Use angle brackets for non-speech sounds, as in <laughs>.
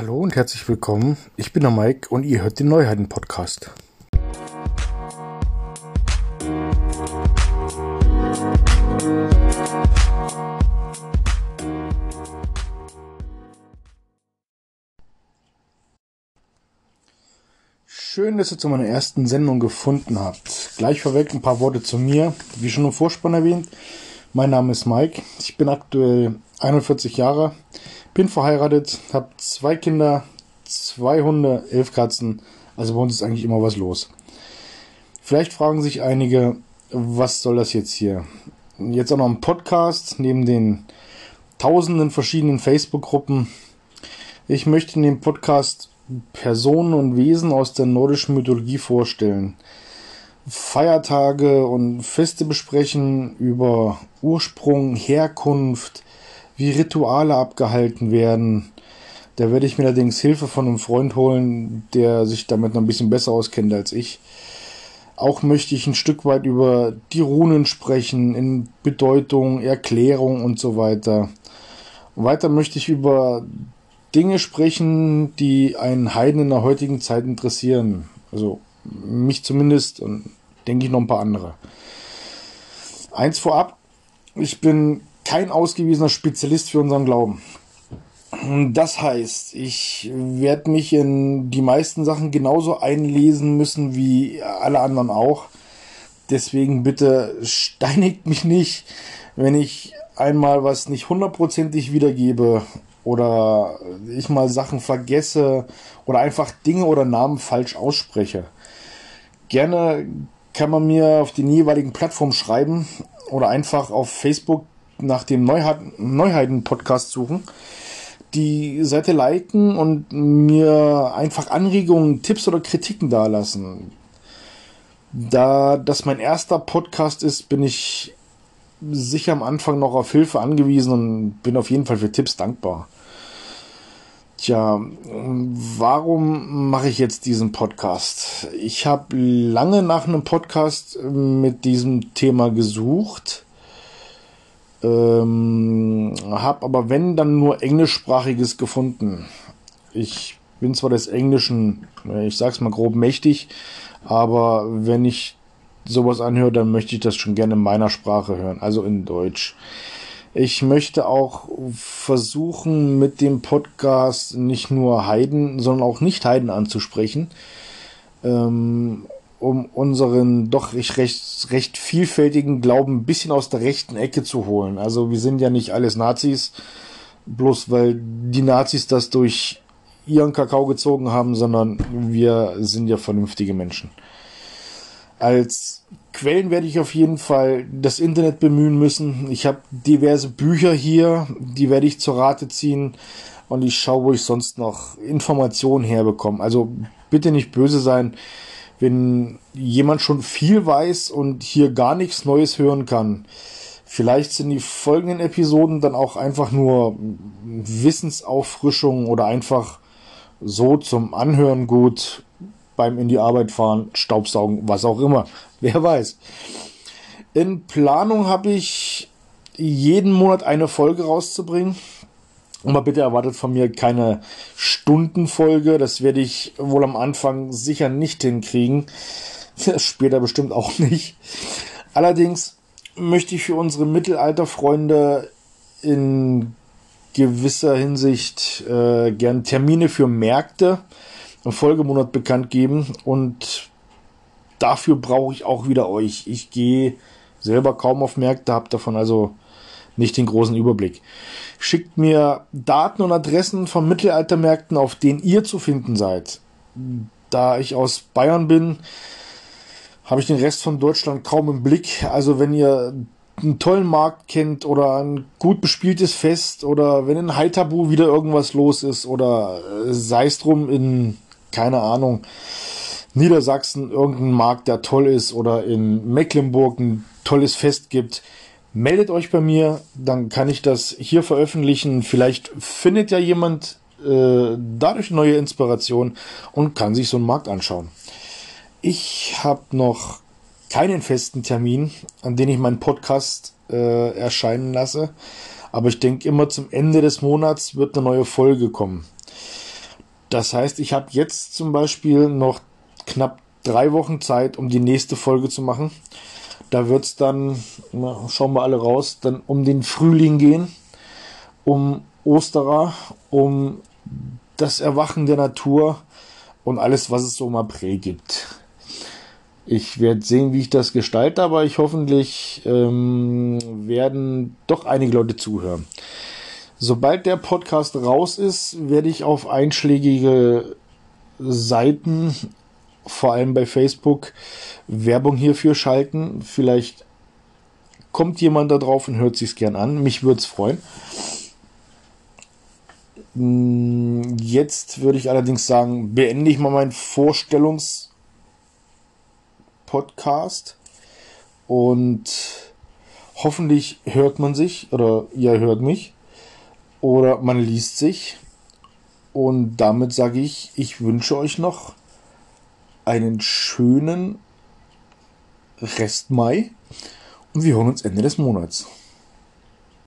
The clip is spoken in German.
Hallo und herzlich willkommen. Ich bin der Mike und ihr hört den Neuheiten-Podcast. Schön, dass ihr zu meiner ersten Sendung gefunden habt. Gleich vorweg ein paar Worte zu mir. Wie schon im Vorspann erwähnt, mein Name ist Mike. Ich bin aktuell 41 Jahre, bin verheiratet, habe zwei Kinder, zwei Hunde, elf Katzen. Also bei uns ist eigentlich immer was los. Vielleicht fragen sich einige, was soll das jetzt hier? Jetzt auch noch ein Podcast neben den tausenden verschiedenen Facebook-Gruppen. Ich möchte in dem Podcast Personen und Wesen aus der nordischen Mythologie vorstellen. Feiertage und Feste besprechen über Ursprung, Herkunft, wie Rituale abgehalten werden. Da werde ich mir allerdings Hilfe von einem Freund holen, der sich damit noch ein bisschen besser auskennt als ich. Auch möchte ich ein Stück weit über die Runen sprechen, in Bedeutung, Erklärung und so weiter. Weiter möchte ich über Dinge sprechen, die einen Heiden in der heutigen Zeit interessieren. Also mich zumindest und denke ich noch ein paar andere. Eins vorab, ich bin kein ausgewiesener Spezialist für unseren Glauben. Das heißt, ich werde mich in die meisten Sachen genauso einlesen müssen wie alle anderen auch. Deswegen bitte steinigt mich nicht, wenn ich einmal was nicht hundertprozentig wiedergebe oder ich mal Sachen vergesse oder einfach Dinge oder Namen falsch ausspreche. Gerne kann man mir auf den jeweiligen Plattformen schreiben oder einfach auf Facebook nach dem Neuheiten-Podcast suchen, die Seite liken und mir einfach Anregungen, Tipps oder Kritiken dalassen. Da das mein erster Podcast ist, bin ich sicher am Anfang noch auf Hilfe angewiesen und bin auf jeden Fall für Tipps dankbar. Tja, warum mache ich jetzt diesen Podcast? Ich habe lange nach einem Podcast mit diesem Thema gesucht, ähm, habe aber wenn dann nur englischsprachiges gefunden. Ich bin zwar des Englischen, ich sag's mal grob mächtig, aber wenn ich sowas anhöre, dann möchte ich das schon gerne in meiner Sprache hören, also in Deutsch. Ich möchte auch versuchen, mit dem Podcast nicht nur Heiden, sondern auch Nicht-Heiden anzusprechen, ähm, um unseren doch recht, recht vielfältigen Glauben ein bisschen aus der rechten Ecke zu holen. Also wir sind ja nicht alles Nazis, bloß weil die Nazis das durch ihren Kakao gezogen haben, sondern wir sind ja vernünftige Menschen. Als Quellen werde ich auf jeden Fall das Internet bemühen müssen. Ich habe diverse Bücher hier, die werde ich zur Rate ziehen und ich schaue, wo ich sonst noch Informationen herbekomme. Also bitte nicht böse sein, wenn jemand schon viel weiß und hier gar nichts Neues hören kann. Vielleicht sind die folgenden Episoden dann auch einfach nur Wissensauffrischung oder einfach so zum Anhören gut beim in die Arbeit fahren, Staubsaugen, was auch immer. <laughs> Wer weiß. In Planung habe ich jeden Monat eine Folge rauszubringen. Aber bitte erwartet von mir keine Stundenfolge. Das werde ich wohl am Anfang sicher nicht hinkriegen. <laughs> Später bestimmt auch nicht. Allerdings möchte ich für unsere Mittelalterfreunde in gewisser Hinsicht äh, gern Termine für Märkte im Folgemonat bekannt geben und dafür brauche ich auch wieder euch. Ich gehe selber kaum auf Märkte, habe davon also nicht den großen Überblick. Schickt mir Daten und Adressen von Mittelaltermärkten, auf denen ihr zu finden seid. Da ich aus Bayern bin, habe ich den Rest von Deutschland kaum im Blick. Also wenn ihr einen tollen Markt kennt oder ein gut bespieltes Fest oder wenn in Heitabu wieder irgendwas los ist oder sei es drum in keine Ahnung, Niedersachsen irgendein Markt, der toll ist oder in Mecklenburg ein tolles Fest gibt, meldet euch bei mir, dann kann ich das hier veröffentlichen. Vielleicht findet ja jemand äh, dadurch neue Inspiration und kann sich so einen Markt anschauen. Ich habe noch keinen festen Termin, an den ich meinen Podcast äh, erscheinen lasse, aber ich denke immer zum Ende des Monats wird eine neue Folge kommen. Das heißt, ich habe jetzt zum Beispiel noch knapp drei Wochen Zeit, um die nächste Folge zu machen. Da wird es dann, na, schauen wir alle raus, dann um den Frühling gehen, um Osterer, um das Erwachen der Natur und alles, was es so im April gibt. Ich werde sehen, wie ich das gestalte, aber ich hoffentlich ähm, werden doch einige Leute zuhören. Sobald der Podcast raus ist, werde ich auf einschlägige Seiten, vor allem bei Facebook, Werbung hierfür schalten. Vielleicht kommt jemand da drauf und hört sich's gern an. Mich würde es freuen. Hm, jetzt würde ich allerdings sagen, beende ich mal meinen Vorstellungspodcast und hoffentlich hört man sich oder ihr hört mich oder man liest sich und damit sage ich, ich wünsche euch noch einen schönen Rest Mai und wir hören uns Ende des Monats.